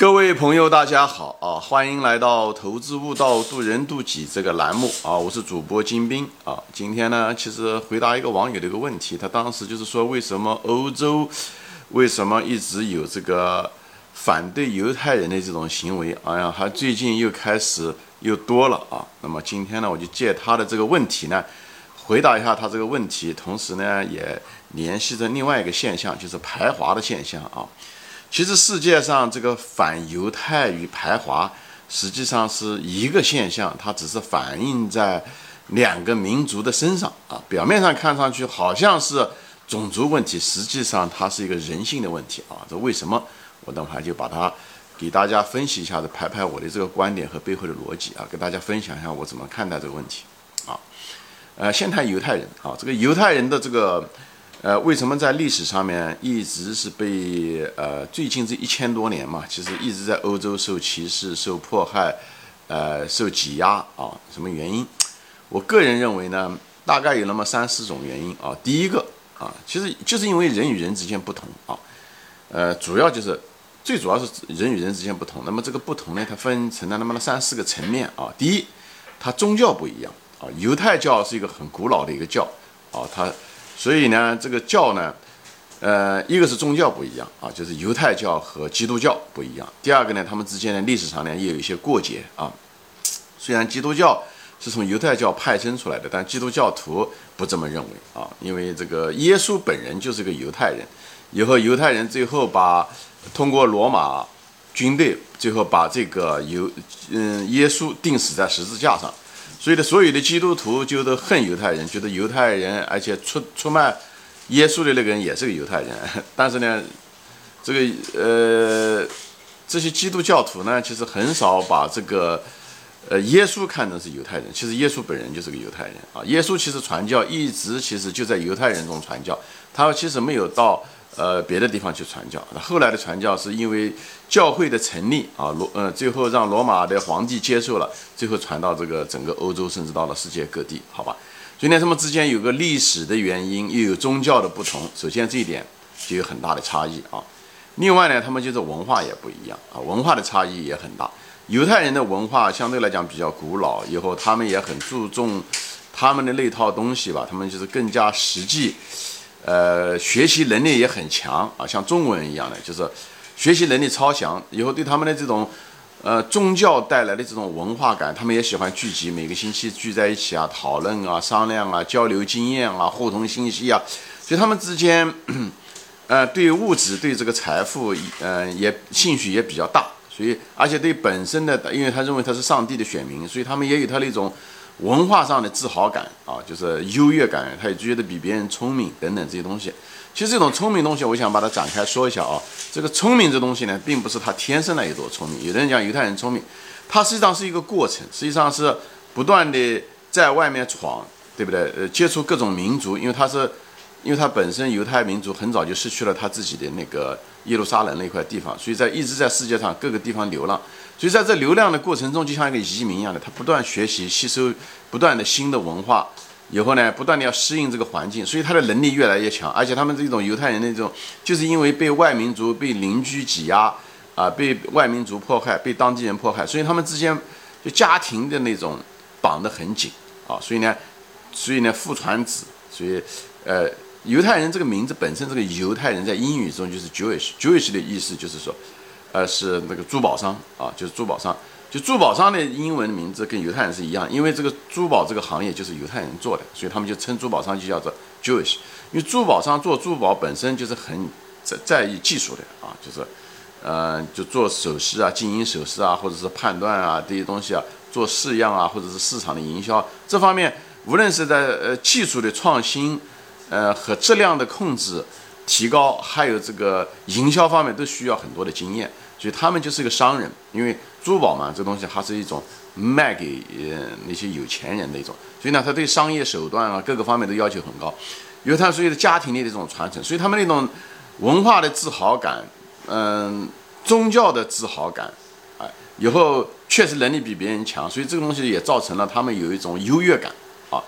各位朋友，大家好啊！欢迎来到“投资悟道，渡人渡己”这个栏目啊！我是主播金兵啊。今天呢，其实回答一个网友的一个问题，他当时就是说，为什么欧洲为什么一直有这个反对犹太人的这种行为？哎呀，他最近又开始又多了啊！那么今天呢，我就借他的这个问题呢，回答一下他这个问题，同时呢，也联系着另外一个现象，就是排华的现象啊。其实世界上这个反犹太与排华，实际上是一个现象，它只是反映在两个民族的身上啊。表面上看上去好像是种族问题，实际上它是一个人性的问题啊。这为什么？我等会儿就把它给大家分析一下子，排排我的这个观点和背后的逻辑啊，给大家分享一下我怎么看待这个问题啊。呃，先谈犹太人啊，这个犹太人的这个。呃，为什么在历史上面一直是被呃最近这一千多年嘛，其实一直在欧洲受歧视、受迫害、呃受挤压啊？什么原因？我个人认为呢，大概有那么三四种原因啊。第一个啊，其实就是因为人与人之间不同啊，呃，主要就是最主要是人与人之间不同。那么这个不同呢，它分成了那么三四个层面啊。第一，它宗教不一样啊，犹太教是一个很古老的一个教啊，它。所以呢，这个教呢，呃，一个是宗教不一样啊，就是犹太教和基督教不一样。第二个呢，他们之间的历史上呢也有一些过节啊。虽然基督教是从犹太教派生出来的，但基督教徒不这么认为啊，因为这个耶稣本人就是个犹太人，以后犹太人最后把通过罗马军队，最后把这个犹嗯耶稣钉死在十字架上。所以呢，所有的基督徒就都恨犹太人，觉得犹太人，而且出出卖耶稣的那个人也是个犹太人。但是呢，这个呃，这些基督教徒呢，其实很少把这个呃耶稣看成是犹太人。其实耶稣本人就是个犹太人啊。耶稣其实传教一直其实就在犹太人中传教，他其实没有到。呃，别的地方去传教，那后来的传教是因为教会的成立啊，罗呃，最后让罗马的皇帝接受了，最后传到这个整个欧洲，甚至到了世界各地，好吧？所以呢，他们之间有个历史的原因，又有宗教的不同，首先这一点就有很大的差异啊。另外呢，他们就是文化也不一样啊，文化的差异也很大。犹太人的文化相对来讲比较古老，以后他们也很注重他们的那套东西吧，他们就是更加实际。呃，学习能力也很强啊，像中国人一样的，就是学习能力超强。以后对他们的这种呃宗教带来的这种文化感，他们也喜欢聚集，每个星期聚在一起啊，讨论啊，商量啊，交流经验啊，互通信息啊。所以他们之间，呃，对物质、对这个财富，呃，也兴趣也比较大。所以，而且对本身的，因为他认为他是上帝的选民，所以他们也有他那种。文化上的自豪感啊，就是优越感，他也觉得比别人聪明等等这些东西。其实这种聪明东西，我想把它展开说一下啊。这个聪明这东西呢，并不是他天生的有多聪明。有的人讲犹太人聪明，他实际上是一个过程，实际上是不断的在外面闯，对不对？呃，接触各种民族，因为他是。因为他本身犹太民族很早就失去了他自己的那个耶路撒冷那块地方，所以在一直在世界上各个地方流浪。所以在这流浪的过程中，就像一个移民一样的，他不断学习、吸收不断的新的文化，以后呢，不断的要适应这个环境，所以他的能力越来越强。而且他们这种犹太人那种，就是因为被外民族、被邻居挤压啊，被外民族迫害、被当地人迫害，所以他们之间就家庭的那种绑得很紧啊。所以呢，所以呢，父传子，所以呃。犹太人这个名字本身，这个犹太人在英语中就是 Jewish，Jewish 的意思就是说，呃，是那个珠宝商啊，就是珠宝商。就珠宝商的英文名字跟犹太人是一样，因为这个珠宝这个行业就是犹太人做的，所以他们就称珠宝商就叫做 Jewish。因为珠宝商做珠宝本身就是很在在意技术的啊，就是，呃，就做首饰啊、金银首饰啊，或者是判断啊这些东西啊，做式样啊，或者是市场的营销这方面，无论是在呃技术的创新。呃，和质量的控制、提高，还有这个营销方面都需要很多的经验，所以他们就是一个商人。因为珠宝嘛，这东西它是一种卖给呃那些有钱人的一种，所以呢，他对商业手段啊各个方面都要求很高。因为他属于家庭里的这种传承，所以他们那种文化的自豪感，嗯，宗教的自豪感，哎，以后确实能力比别人强，所以这个东西也造成了他们有一种优越感啊。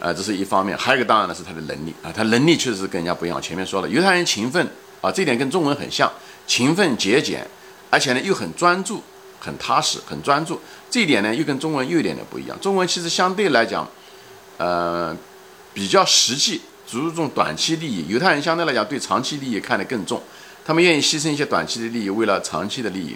啊，这是一方面，还有一个当然呢是他的能力啊，他能力确实是跟人家不一样。前面说了，犹太人勤奋啊，这点跟中文很像，勤奋节俭，而且呢又很专注、很踏实、很专注。这一点呢又跟中文又有点点不一样。中文其实相对来讲，呃，比较实际，注重短期利益；犹太人相对来讲对长期利益看得更重，他们愿意牺牲一些短期的利益，为了长期的利益。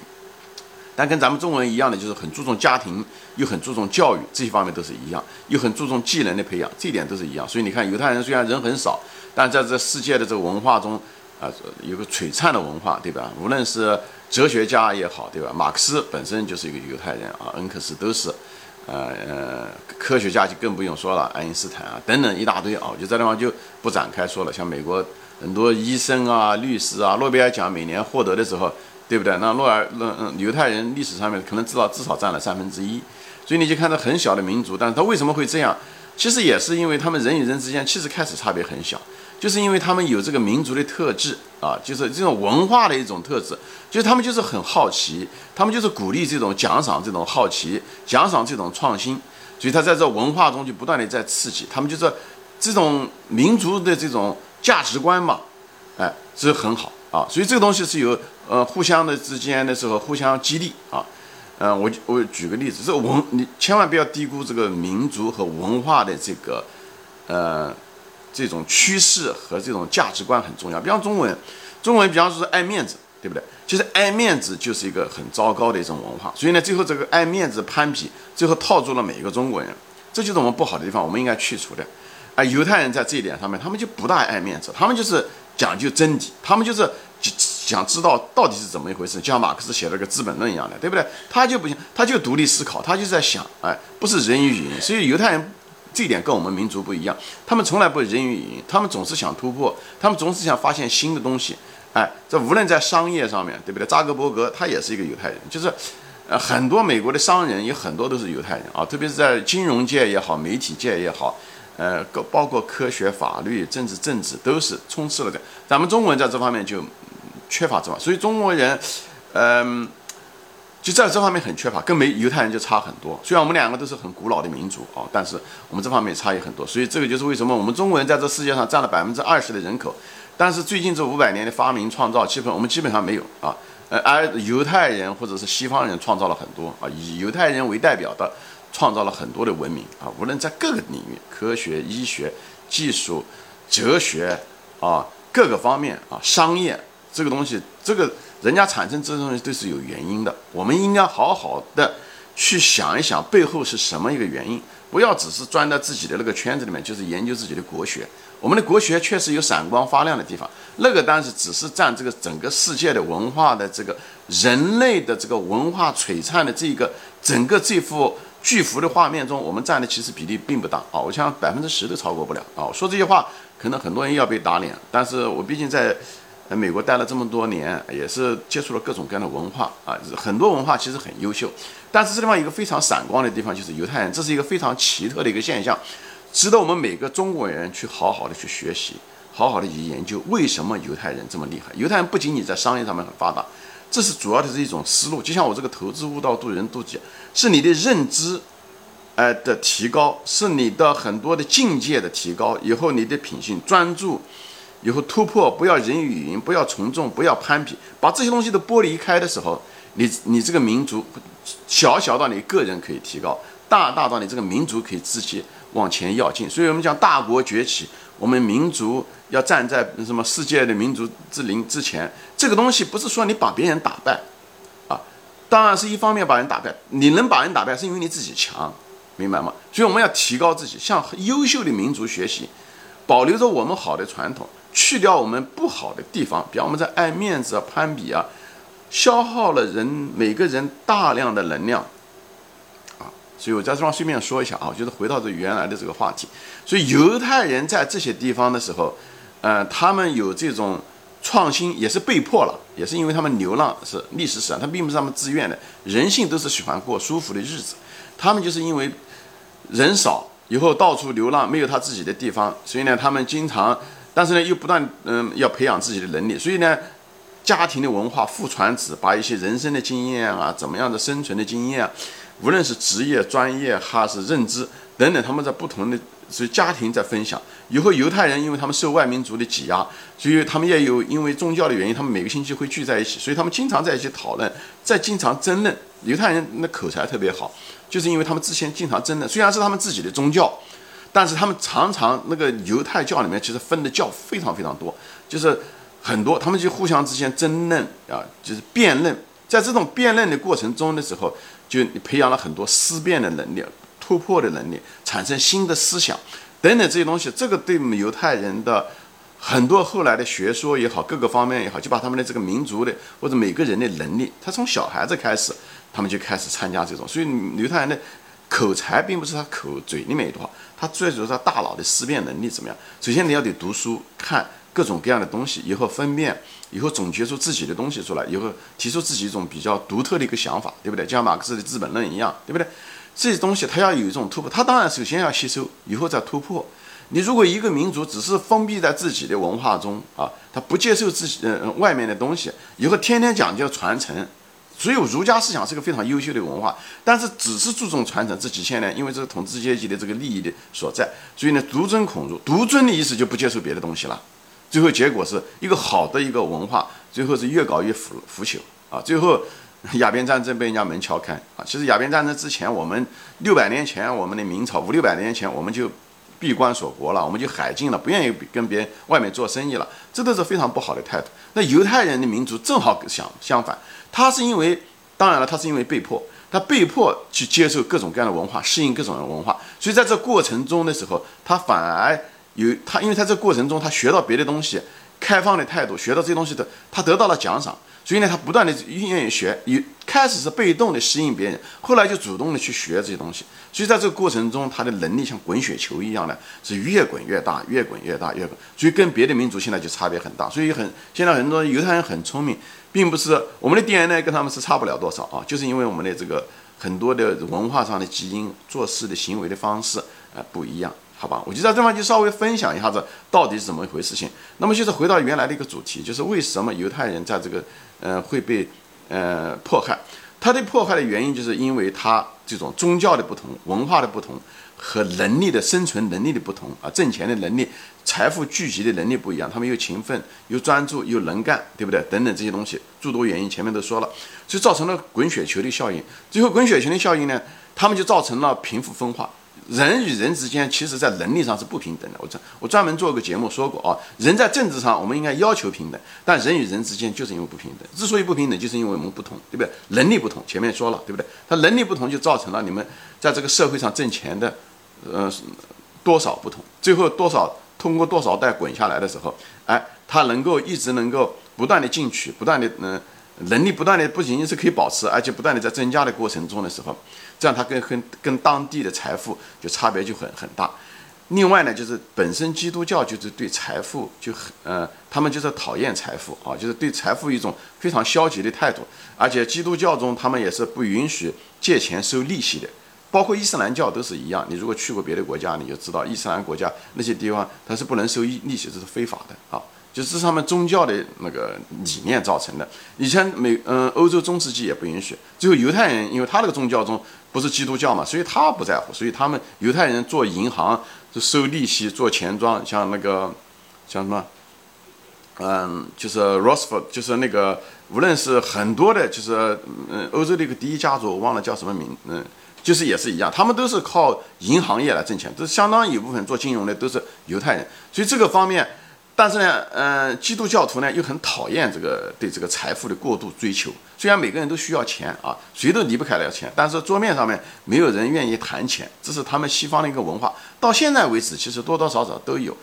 但跟咱们中国人一样的，就是很注重家庭，又很注重教育，这些方面都是一样，又很注重技能的培养，这一点都是一样。所以你看，犹太人虽然人很少，但在这世界的这个文化中，啊，有个璀璨的文化，对吧？无论是哲学家也好，对吧？马克思本身就是一个犹太人啊，恩克斯都是，呃呃，科学家就更不用说了，爱因斯坦啊等等一大堆啊，就这地方就不展开说了。像美国很多医生啊、律师啊，诺贝尔奖每年获得的时候。对不对？那诺尔，那嗯，犹太人历史上面可能至少至少占了三分之一，所以你就看到很小的民族，但是他为什么会这样？其实也是因为他们人与人之间其实开始差别很小，就是因为他们有这个民族的特质啊，就是这种文化的一种特质，就是他们就是很好奇，他们就是鼓励这种奖赏这种好奇，奖赏这种创新，所以他在这文化中就不断的在刺激，他们就是这种民族的这种价值观嘛，哎，这很好啊，所以这个东西是有。呃，互相的之间的时候互相激励啊，嗯，我我举个例子，这个文你千万不要低估这个民族和文化的这个呃这种趋势和这种价值观很重要。比方中文，中文比方说是爱面子，对不对？其实爱面子就是一个很糟糕的一种文化。所以呢，最后这个爱面子攀比，最后套住了每一个中国人，这就是我们不好的地方，我们应该去除的。啊，犹太人在这一点上面，他们就不大爱面子，他们就是讲究真理，他们就是。想知道到底是怎么一回事，就像马克思写了个《资本论》一样的，对不对？他就不行，他就独立思考，他就在想，哎，不是人云亦云。所以犹太人这一点跟我们民族不一样，他们从来不人云亦云，他们总是想突破，他们总是想发现新的东西。哎，这无论在商业上面对不对？扎克伯格他也是一个犹太人，就是呃很多美国的商人有很多都是犹太人啊，特别是在金融界也好，媒体界也好，呃，包括科学、法律、政治、政治都是充斥了的。咱们中国人在这方面就。缺乏这方，所以中国人，嗯，就在这方面很缺乏，跟没犹太人就差很多。虽然我们两个都是很古老的民族啊，但是我们这方面差异很多。所以这个就是为什么我们中国人在这世界上占了百分之二十的人口，但是最近这五百年的发明创造，基本我们基本上没有啊。呃，而犹太人或者是西方人创造了很多啊，以犹太人为代表的创造了很多的文明啊，无论在各个领域，科学、医学、技术、哲学啊，各个方面啊，商业。这个东西，这个人家产生这些东西都是有原因的，我们应该好好的去想一想背后是什么一个原因，不要只是钻在自己的那个圈子里面，就是研究自己的国学。我们的国学确实有闪光发亮的地方，那个当时只是占这个整个世界的文化的这个人类的这个文化璀璨的这个整个这幅巨幅的画面中，我们占的其实比例并不大啊，我想百分之十都超过不了啊。说这些话，可能很多人要被打脸，但是我毕竟在。在美国待了这么多年，也是接触了各种各样的文化啊，很多文化其实很优秀。但是这地方一个非常闪光的地方就是犹太人，这是一个非常奇特的一个现象，值得我们每个中国人去好好的去学习，好好的去研究为什么犹太人这么厉害。犹太人不仅仅在商业上面很发达，这是主要的是一种思路。就像我这个投资悟道渡人渡己，是你的认知，呃的提高，是你的很多的境界的提高，以后你的品性专注。以后突破，不要人与云，不要从众，不要攀比，把这些东西都剥离开的时候，你你这个民族，小小到你个人可以提高，大大到你这个民族可以自己往前要进。所以我们讲大国崛起，我们民族要站在什么世界的民族之林之前。这个东西不是说你把别人打败，啊，当然是一方面把人打败，你能把人打败是因为你自己强，明白吗？所以我们要提高自己，向优秀的民族学习，保留着我们好的传统。去掉我们不好的地方，比方我们在爱面子啊、攀比啊，消耗了人每个人大量的能量啊。所以我在这方顺便说一下啊，就是回到这原来的这个话题。所以犹太人在这些地方的时候，呃，他们有这种创新也是被迫了，也是因为他们流浪是历史史上，他并不是他们自愿的，人性都是喜欢过舒服的日子，他们就是因为人少，以后到处流浪，没有他自己的地方，所以呢，他们经常。但是呢，又不断嗯要培养自己的能力，所以呢，家庭的文化父传子，把一些人生的经验啊，怎么样的生存的经验啊，无论是职业、专业还是认知等等，他们在不同的所以家庭在分享。以后犹太人因为他们受外民族的挤压，所以他们也有因为宗教的原因，他们每个星期会聚在一起，所以他们经常在一起讨论，在经常争论。犹太人那口才特别好，就是因为他们之前经常争论，虽然是他们自己的宗教，但是他们常常那个犹太教里面其实分的教非常非常多，就是很多，他们就互相之间争论啊，就是辩论。在这种辩论的过程中的时候，就培养了很多思辨的能力、突破的能力、产生新的思想等等这些东西。这个对犹太人的很多后来的学说也好，各个方面也好，就把他们的这个民族的或者每个人的能力，他从小孩子开始，他们就开始参加这种。所以犹太人的口才并不是他口嘴里面一段话，他最主要他大脑的思辨能力怎么样？首先你要得读书看。各种各样的东西，以后分辨，以后总结出自己的东西出来，以后提出自己一种比较独特的一个想法，对不对？就像马克思的《资本论》一样，对不对？这些东西他要有一种突破，他当然首先要吸收，以后再突破。你如果一个民族只是封闭在自己的文化中啊，他不接受自己嗯外面的东西，以后天天讲究传承。所以儒家思想是个非常优秀的文化，但是只是注重传承，这几千年因为这个统治阶级的这个利益的所在，所以呢独尊孔儒，独尊的意思就不接受别的东西了。最后结果是一个好的一个文化，最后是越搞越腐腐朽啊！最后鸦片战争被人家门敲开啊！其实鸦片战争之前，我们六百年前，我们的明朝五六百年前，我们就闭关锁国了，我们就海禁了，不愿意跟别人外面做生意了，这都是非常不好的态度。那犹太人的民族正好相相反，他是因为，当然了，他是因为被迫，他被迫去接受各种各样的文化，适应各种的文化，所以在这过程中的时候，他反而。有他，因为他这过程中他学到别的东西，开放的态度，学到这些东西的，他得到了奖赏，所以呢，他不断的愿意学。有开始是被动的适应别人，后来就主动的去学这些东西。所以在这个过程中，他的能力像滚雪球一样的，是越滚越大，越滚越大，越滚。所以跟别的民族现在就差别很大。所以很现在很多犹太人很聪明，并不是我们的 DNA 跟他们是差不了多少啊，就是因为我们的这个很多的文化上的基因、做事的行为的方式啊不一样。好吧，我就在这方就稍微分享一下子到底是怎么一回事情。那么就是回到原来的一个主题，就是为什么犹太人在这个呃会被呃迫害？他的迫害的原因就是因为他这种宗教的不同、文化的不同和能力的生存能力的不同啊，挣钱的能力、财富聚集的能力不一样。他们又勤奋、又专注、又能干，对不对？等等这些东西，诸多原因前面都说了，就造成了滚雪球的效应。最后滚雪球的效应呢，他们就造成了贫富分化。人与人之间，其实在能力上是不平等的。我专我专门做个节目说过啊，人在政治上我们应该要求平等，但人与人之间就是因为不平等。之所以不平等，就是因为我们不同，对不对？能力不同，前面说了，对不对？他能力不同，就造成了你们在这个社会上挣钱的，呃，多少不同。最后多少通过多少代滚下来的时候，哎，他能够一直能够不断的进取，不断的嗯。能力不断的不仅仅是可以保持，而且不断的在增加的过程中的时候，这样它跟跟跟当地的财富就差别就很很大。另外呢，就是本身基督教就是对财富就很呃，他们就是讨厌财富啊，就是对财富一种非常消极的态度。而且基督教中他们也是不允许借钱收利息的，包括伊斯兰教都是一样。你如果去过别的国家，你就知道伊斯兰国家那些地方它是不能收利利息，这是非法的啊。就是他们宗教的那个理念造成的。以前美嗯，欧洲中世纪也不允许。最后犹太人，因为他那个宗教中不是基督教嘛，所以他不在乎。所以他们犹太人做银行就收利息，做钱庄，像那个像什么，嗯，就是 Rothschild，就是那个无论是很多的，就是嗯，欧洲的一个第一家族，我忘了叫什么名，嗯，就是也是一样，他们都是靠银行业来挣钱，这相当一部分做金融的都是犹太人。所以这个方面。但是呢，嗯，基督教徒呢又很讨厌这个对这个财富的过度追求。虽然每个人都需要钱啊，谁都离不开了钱，但是桌面上面没有人愿意谈钱，这是他们西方的一个文化。到现在为止，其实多多少少都有。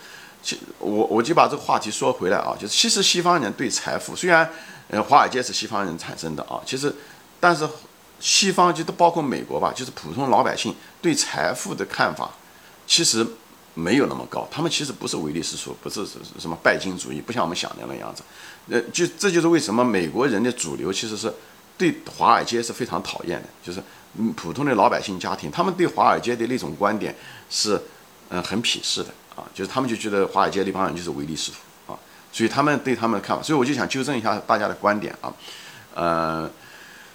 其我我就把这个话题说回来啊，就是其实西方人对财富，虽然呃华尔街是西方人产生的啊，其实但是西方就都包括美国吧，就是普通老百姓对财富的看法，其实。没有那么高，他们其实不是唯利是图，不是什么拜金主义，不像我们想的那样子。呃，就这就是为什么美国人的主流其实是对华尔街是非常讨厌的，就是嗯普通的老百姓家庭，他们对华尔街的那种观点是嗯很鄙视的啊，就是他们就觉得华尔街那帮人就是唯利是图啊，所以他们对他们的看法，所以我就想纠正一下大家的观点啊，呃，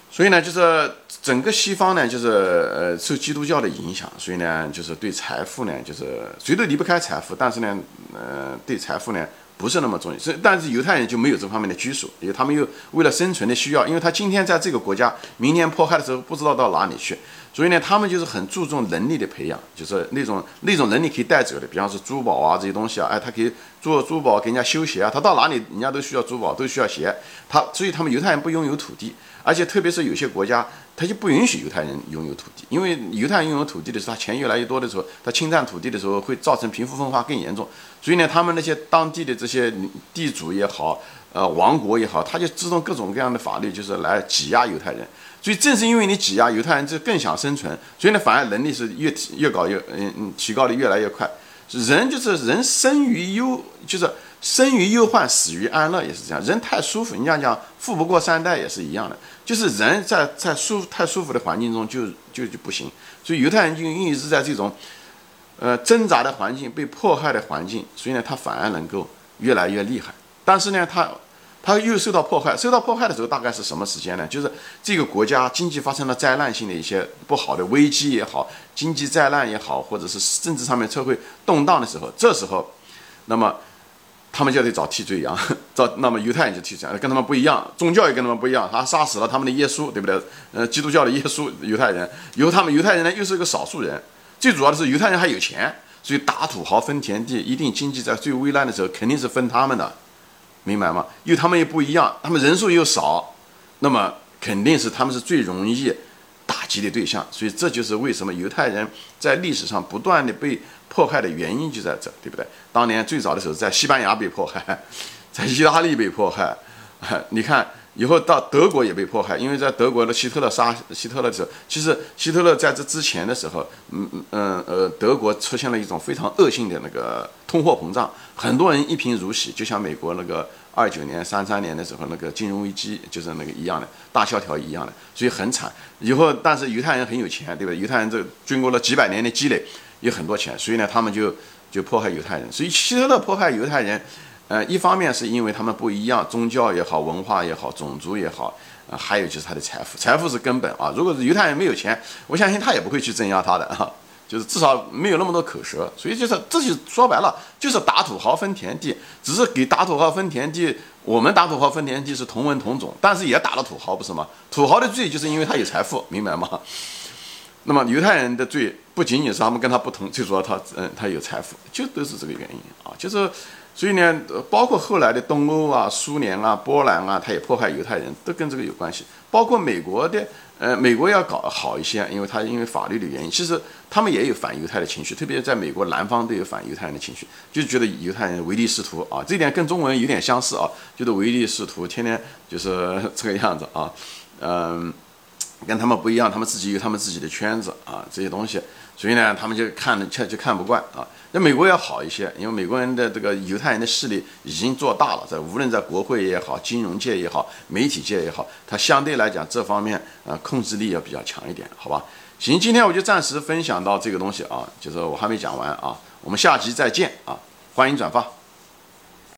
所以呢，就是整个西方呢，就是呃受基督教的影响，所以呢，就是对财富呢，就是谁都离不开财富，但是呢，呃，对财富呢不是那么重要。是，但是犹太人就没有这方面的拘束，因为他们又为了生存的需要，因为他今天在这个国家，明年迫害的时候不知道到哪里去。所以呢，他们就是很注重能力的培养，就是那种那种能力可以带走的，比方说珠宝啊这些东西啊，哎，他可以做珠宝给人家修鞋啊，他到哪里人家都需要珠宝，都需要鞋。他所以他们犹太人不拥有土地，而且特别是有些国家，他就不允许犹太人拥有土地，因为犹太人拥有土地的时候，他钱越来越多的时候，他侵占土地的时候会造成贫富分化更严重。所以呢，他们那些当地的这些地主也好，呃，王国也好，他就制定各种各样的法律，就是来挤压犹太人。所以正是因为你挤压犹太人，就更想生存，所以呢，反而能力是越提越高，越嗯嗯提高的越来越快。人就是人生于忧，就是生于忧患，死于安乐，也是这样。人太舒服，你想讲富不过三代也是一样的，就是人在在舒太舒服的环境中就就就不行。所以犹太人就一直在这种呃挣扎的环境、被迫害的环境，所以呢，他反而能够越来越厉害。但是呢，他。他又受到迫害，受到迫害的时候大概是什么时间呢？就是这个国家经济发生了灾难性的一些不好的危机也好，经济灾难也好，或者是政治上面社会动荡的时候，这时候，那么他们就得找替罪羊，找那么犹太人就替罪羊，跟他们不一样，宗教也跟他们不一样，他杀死了他们的耶稣，对不对？呃，基督教的耶稣，犹太人，由他们犹太人呢又是个少数人，最主要的是犹太人还有钱，所以打土豪分田地，一定经济在最危难的时候肯定是分他们的。明白吗？因为他们也不一样，他们人数又少，那么肯定是他们是最容易打击的对象。所以这就是为什么犹太人在历史上不断的被迫害的原因就在这，对不对？当年最早的时候在西班牙被迫害，在意大利被迫害，你看。以后到德国也被迫害，因为在德国的希特勒杀希特勒的时候，其实希特勒在这之前的时候，嗯嗯嗯呃，德国出现了一种非常恶性的那个通货膨胀，很多人一贫如洗，就像美国那个二九年、三三年的时候那个金融危机，就是那个一样的大萧条一样的，所以很惨。以后但是犹太人很有钱，对吧？犹太人这经过了几百年的积累，有很多钱，所以呢，他们就就迫害犹太人。所以希特勒迫害犹太人。呃，一方面是因为他们不一样，宗教也好，文化也好，种族也好，啊，还有就是他的财富，财富是根本啊。如果是犹太人没有钱，我相信他也不会去镇压他的啊，就是至少没有那么多口舌。所以就是这就说白了，就是打土豪分田地，只是给打土豪分田地，我们打土豪分田地是同文同种，但是也打了土豪，不是吗？土豪的罪就是因为他有财富，明白吗？那么犹太人的罪不仅仅是他们跟他不同，最主要他嗯他有财富，就都是这个原因啊，就是。所以呢，包括后来的东欧啊、苏联啊、波兰啊，他也迫害犹太人，都跟这个有关系。包括美国的，呃，美国要搞好一些，因为他因为法律的原因，其实他们也有反犹太的情绪，特别在美国南方都有反犹太人的情绪，就觉得犹太人唯利是图啊，这点跟中国人有点相似啊，觉得唯利是图，天天就是这个样子啊，嗯，跟他们不一样，他们自己有他们自己的圈子啊，这些东西。所以呢，他们就看着就看不惯啊。那美国要好一些，因为美国人的这个犹太人的势力已经做大了，在无论在国会也好、金融界也好、媒体界也好，它相对来讲这方面啊控制力要比较强一点，好吧？行，今天我就暂时分享到这个东西啊，就是我还没讲完啊，我们下集再见啊，欢迎转发。